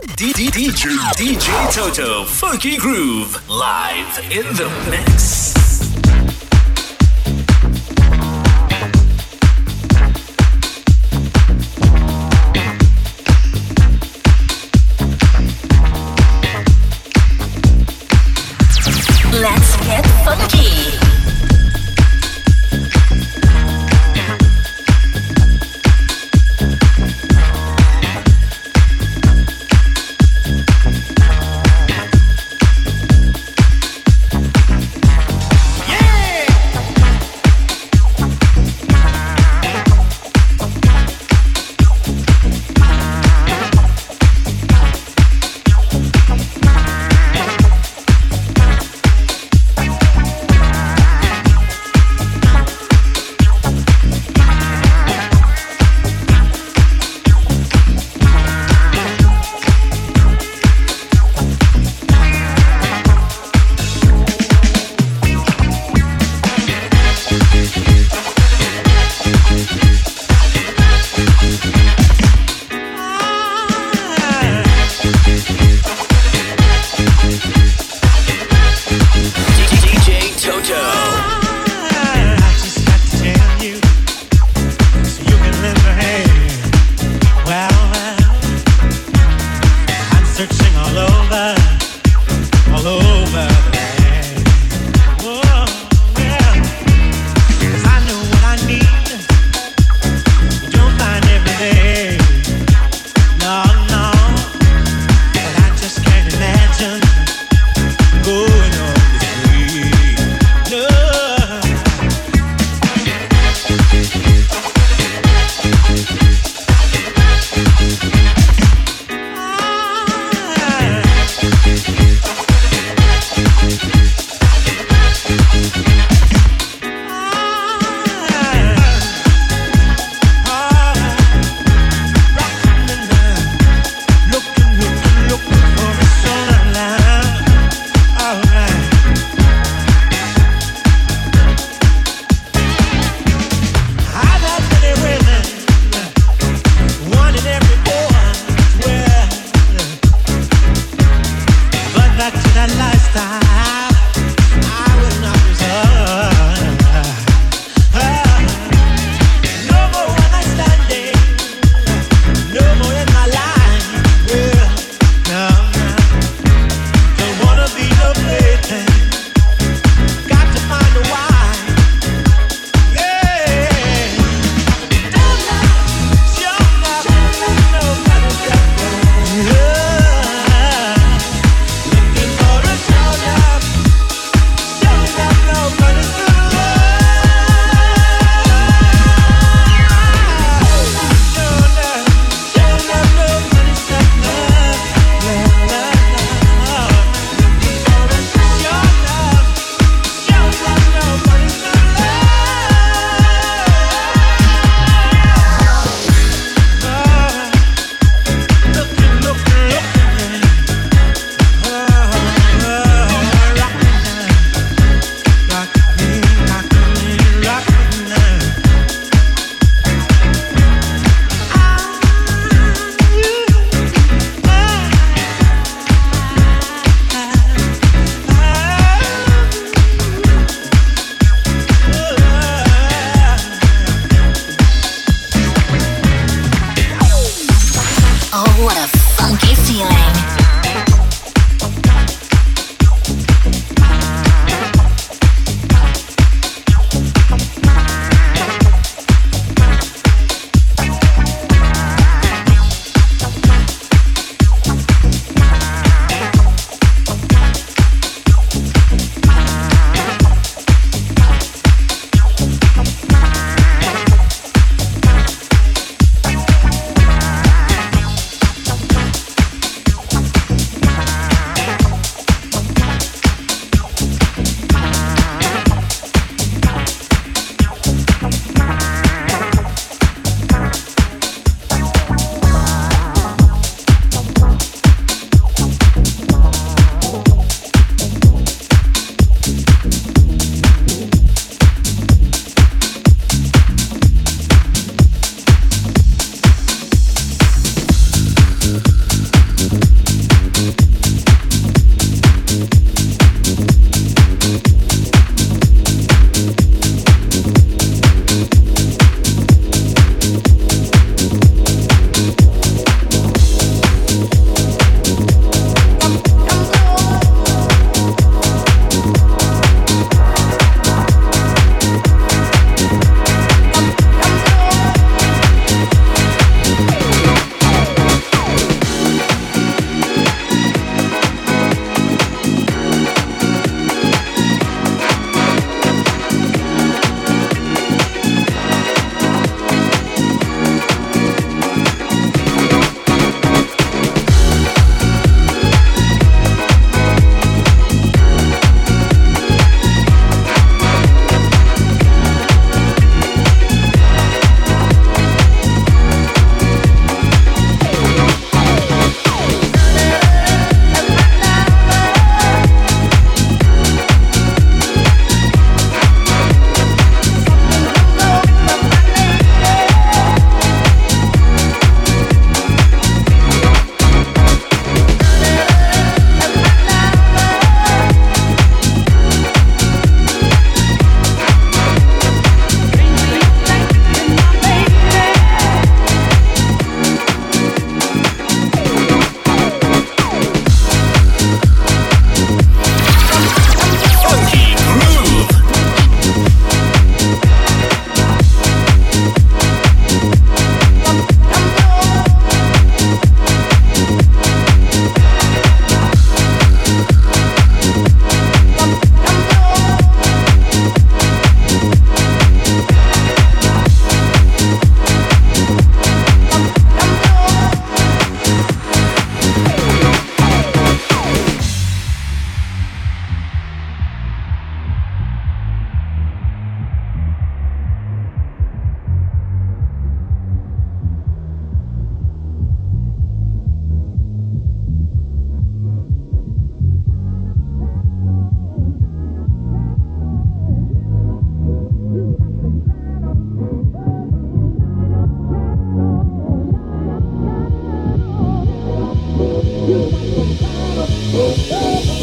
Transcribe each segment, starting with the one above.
DJ, DJ Toto, Funky Groove, live in the mix.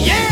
Yeah!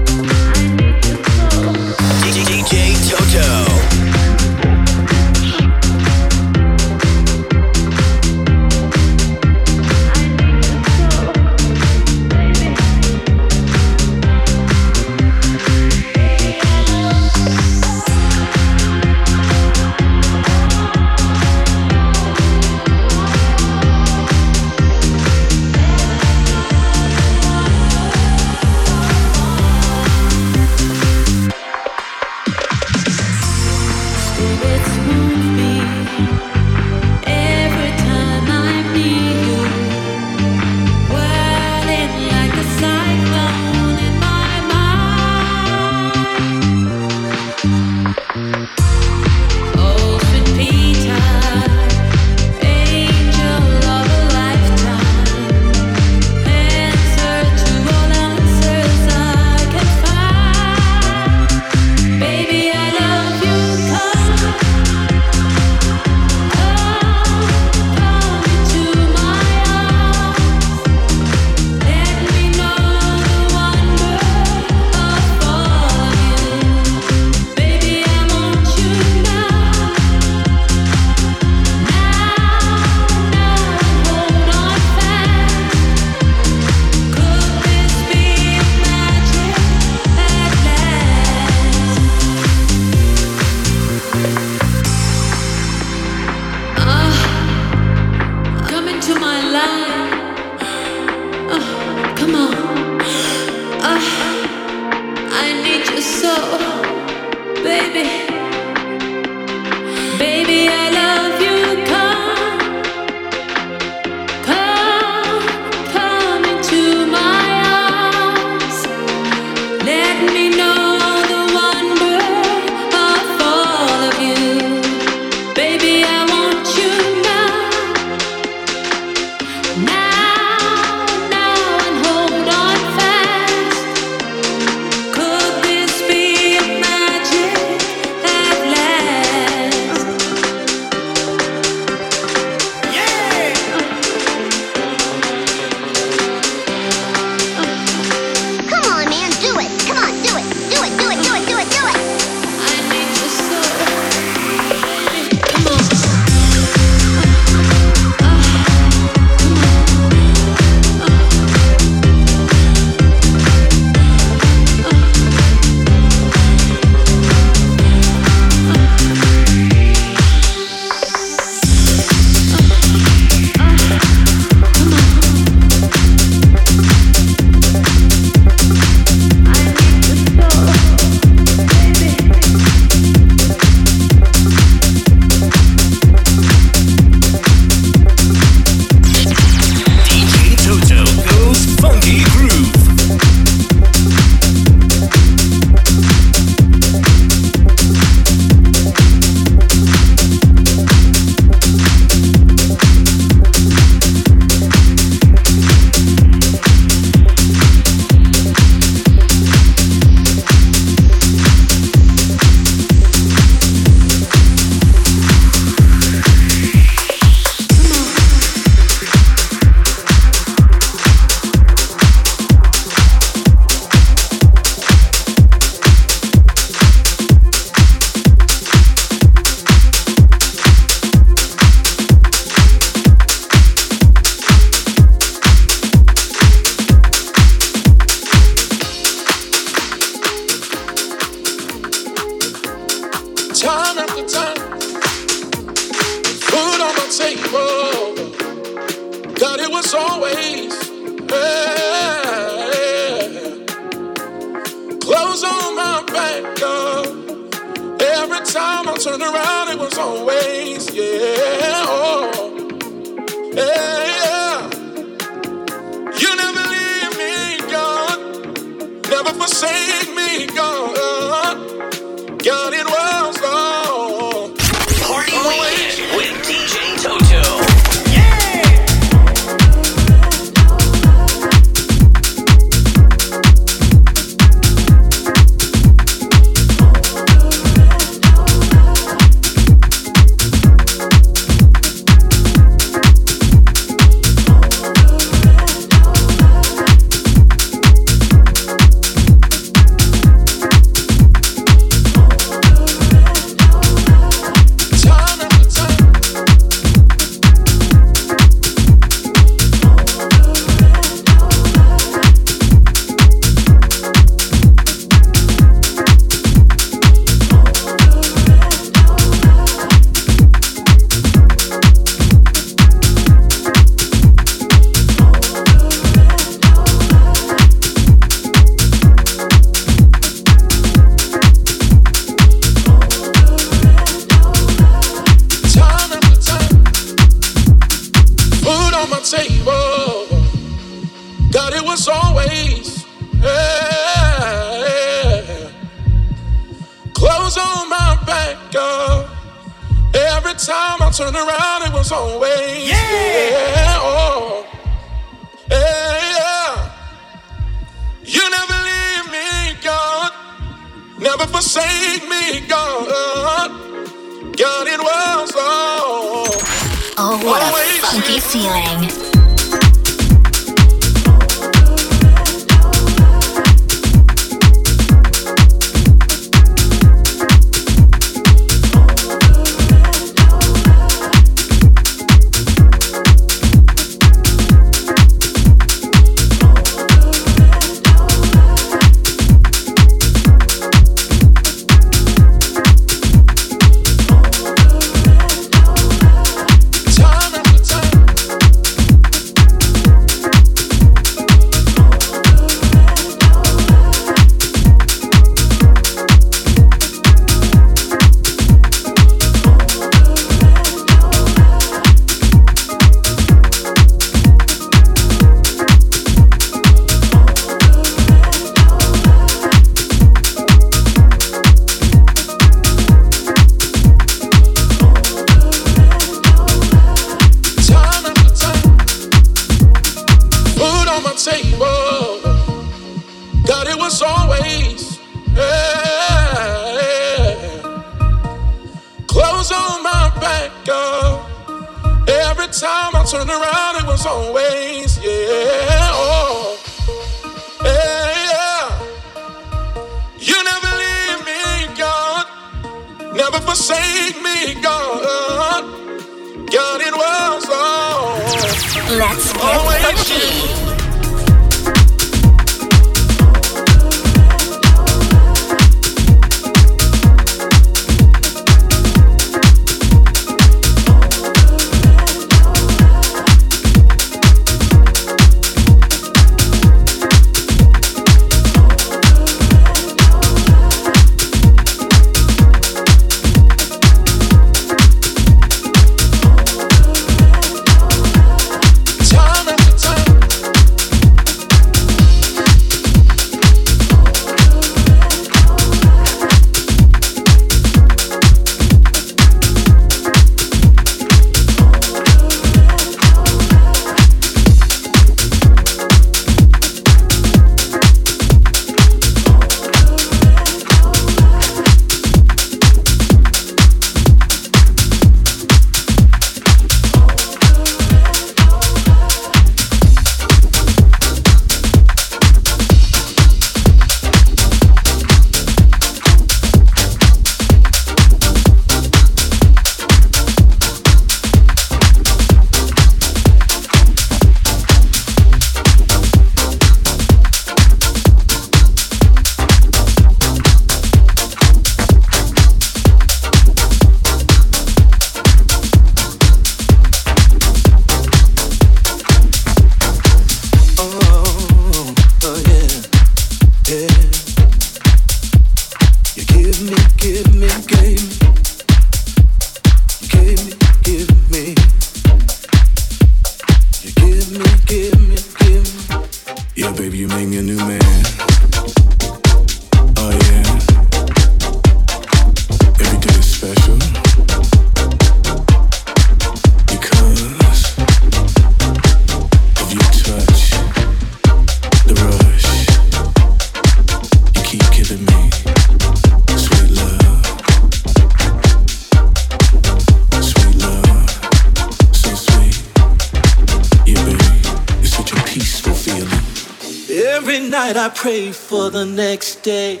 The next day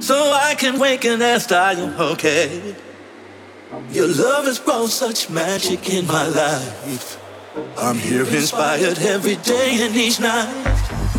so I can wake and ask Are you okay. Your love has brought such magic in my life. I'm here inspired every day and each night.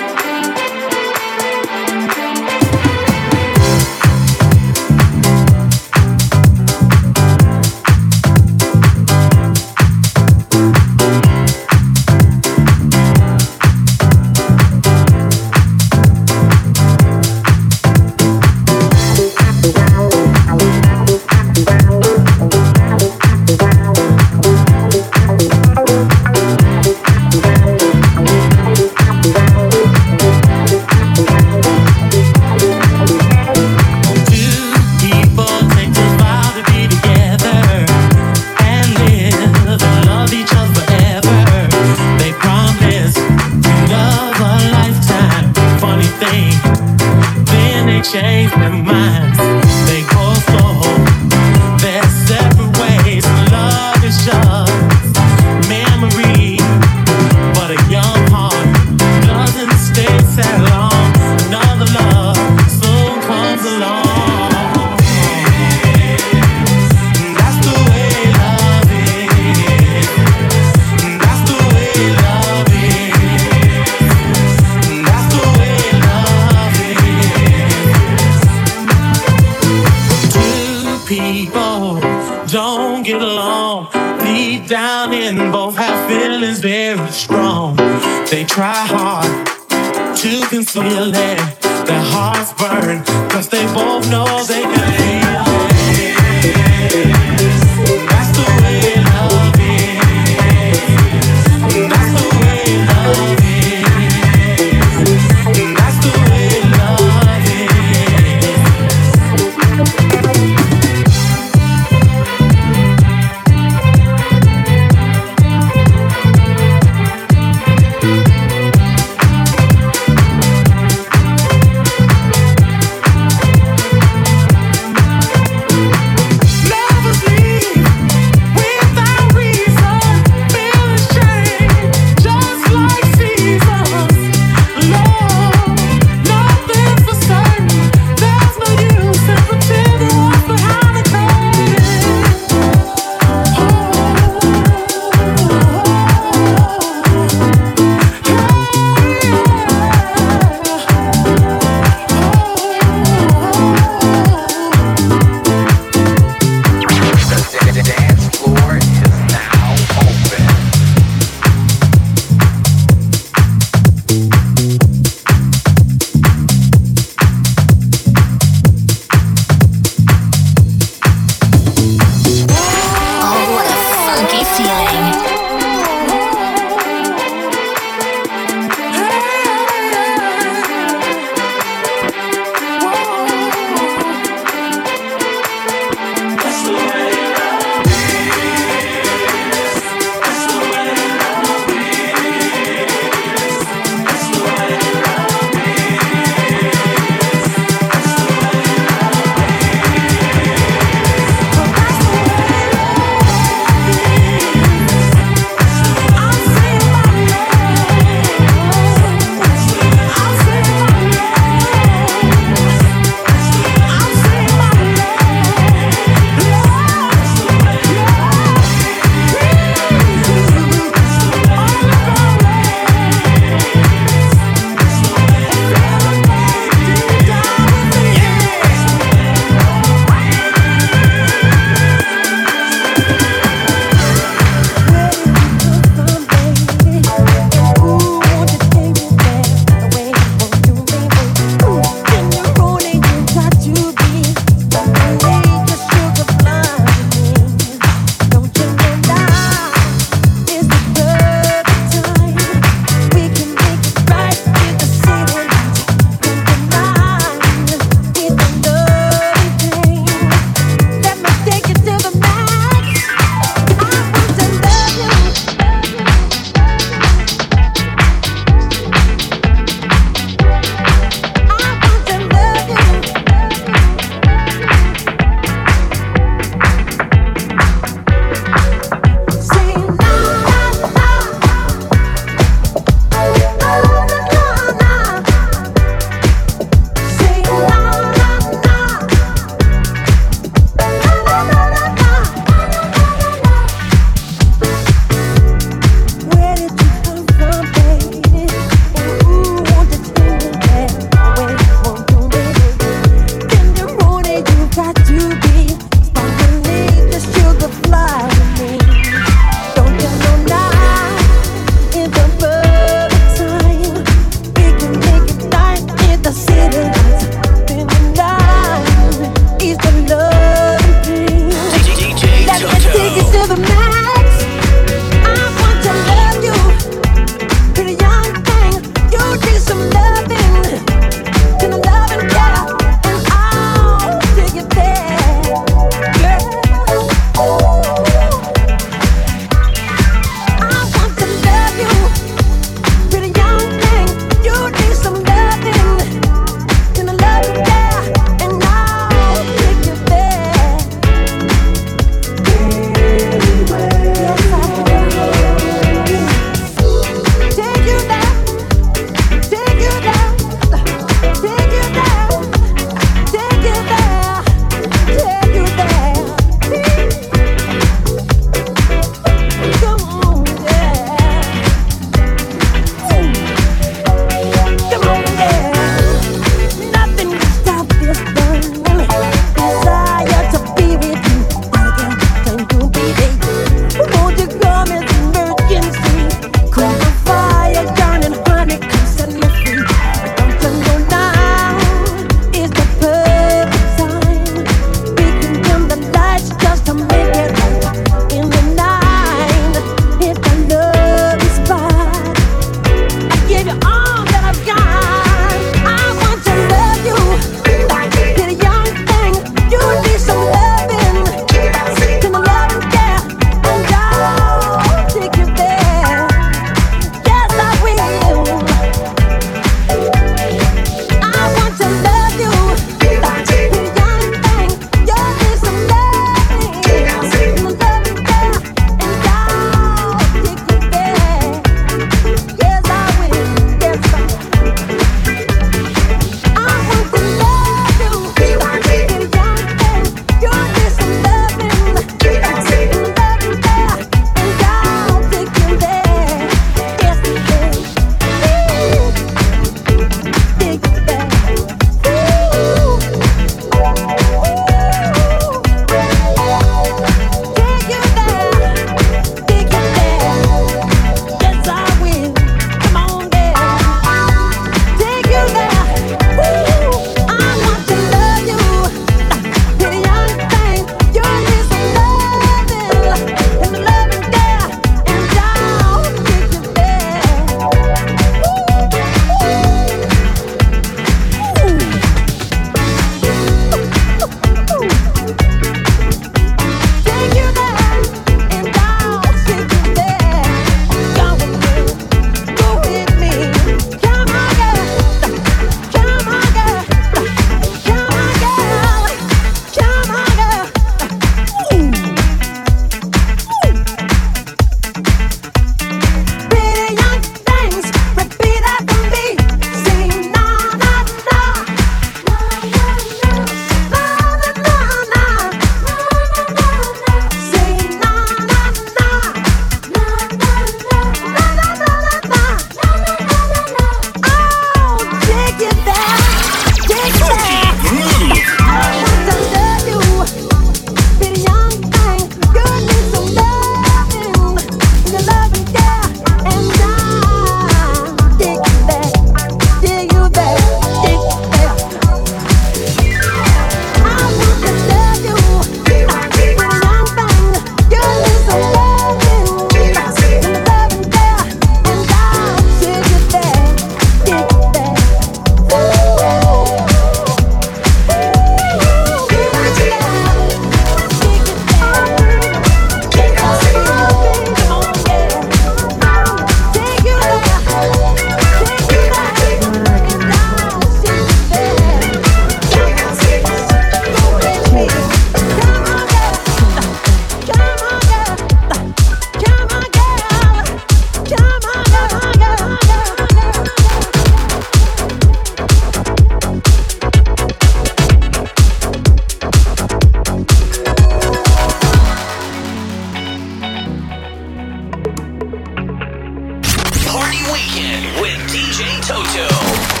Toto.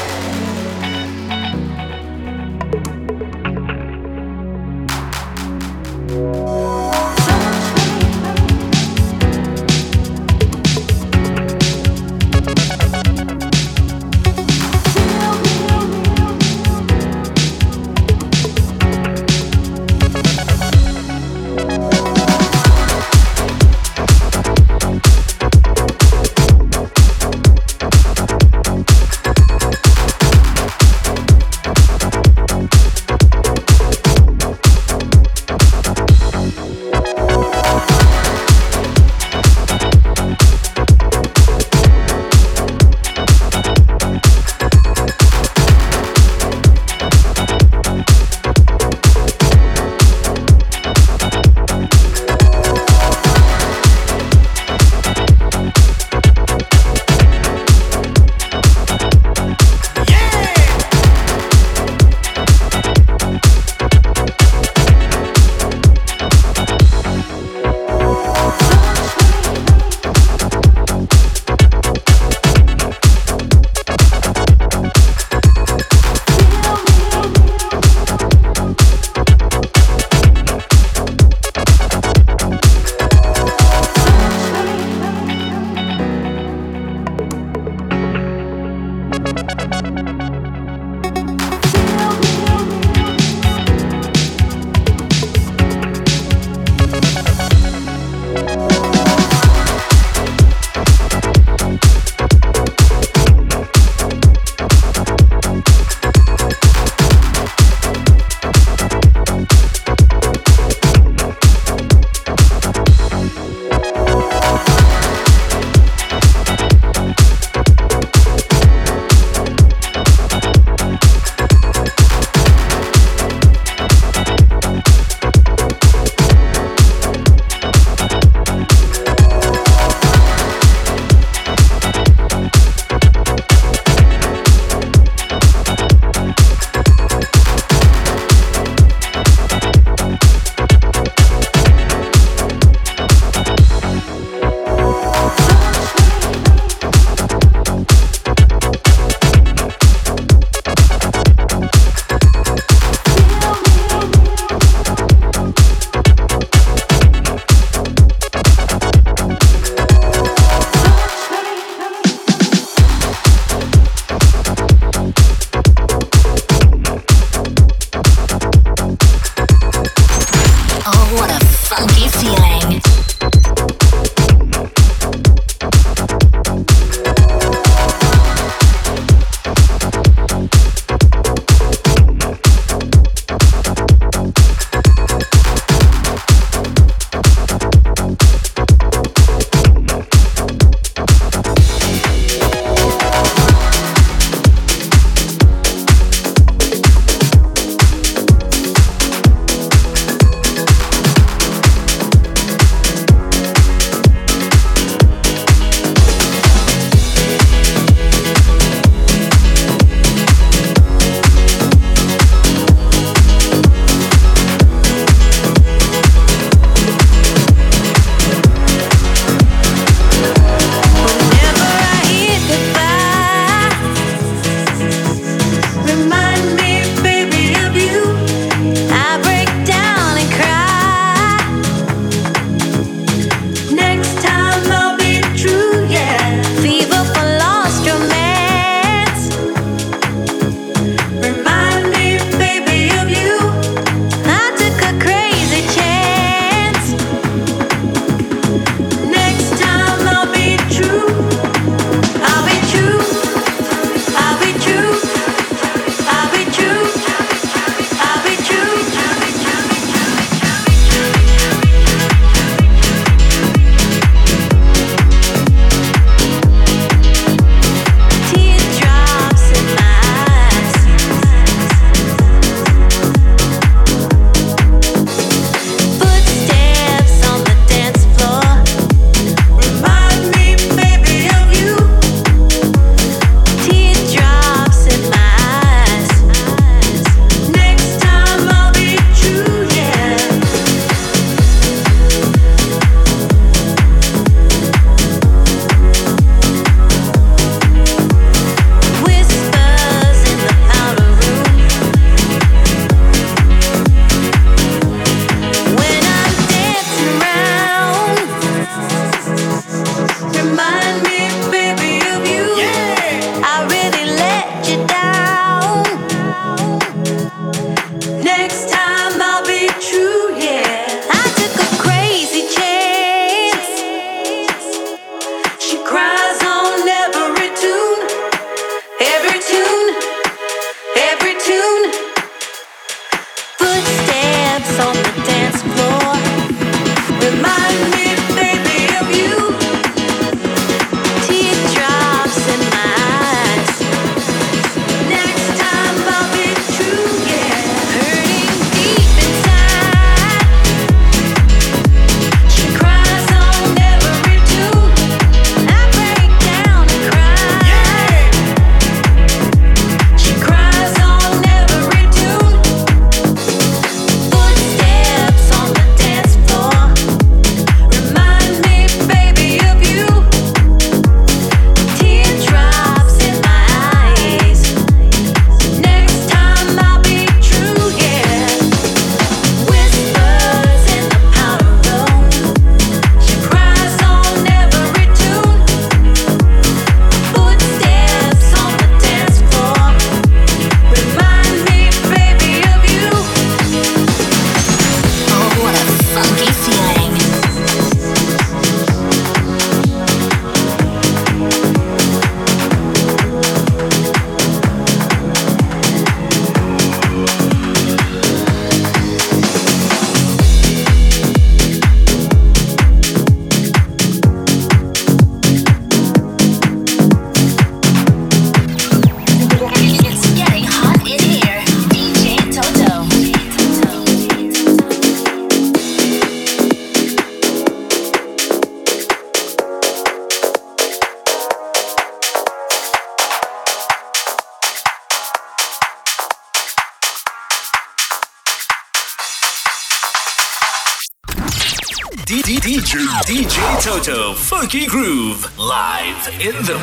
Funky Groove, live in the.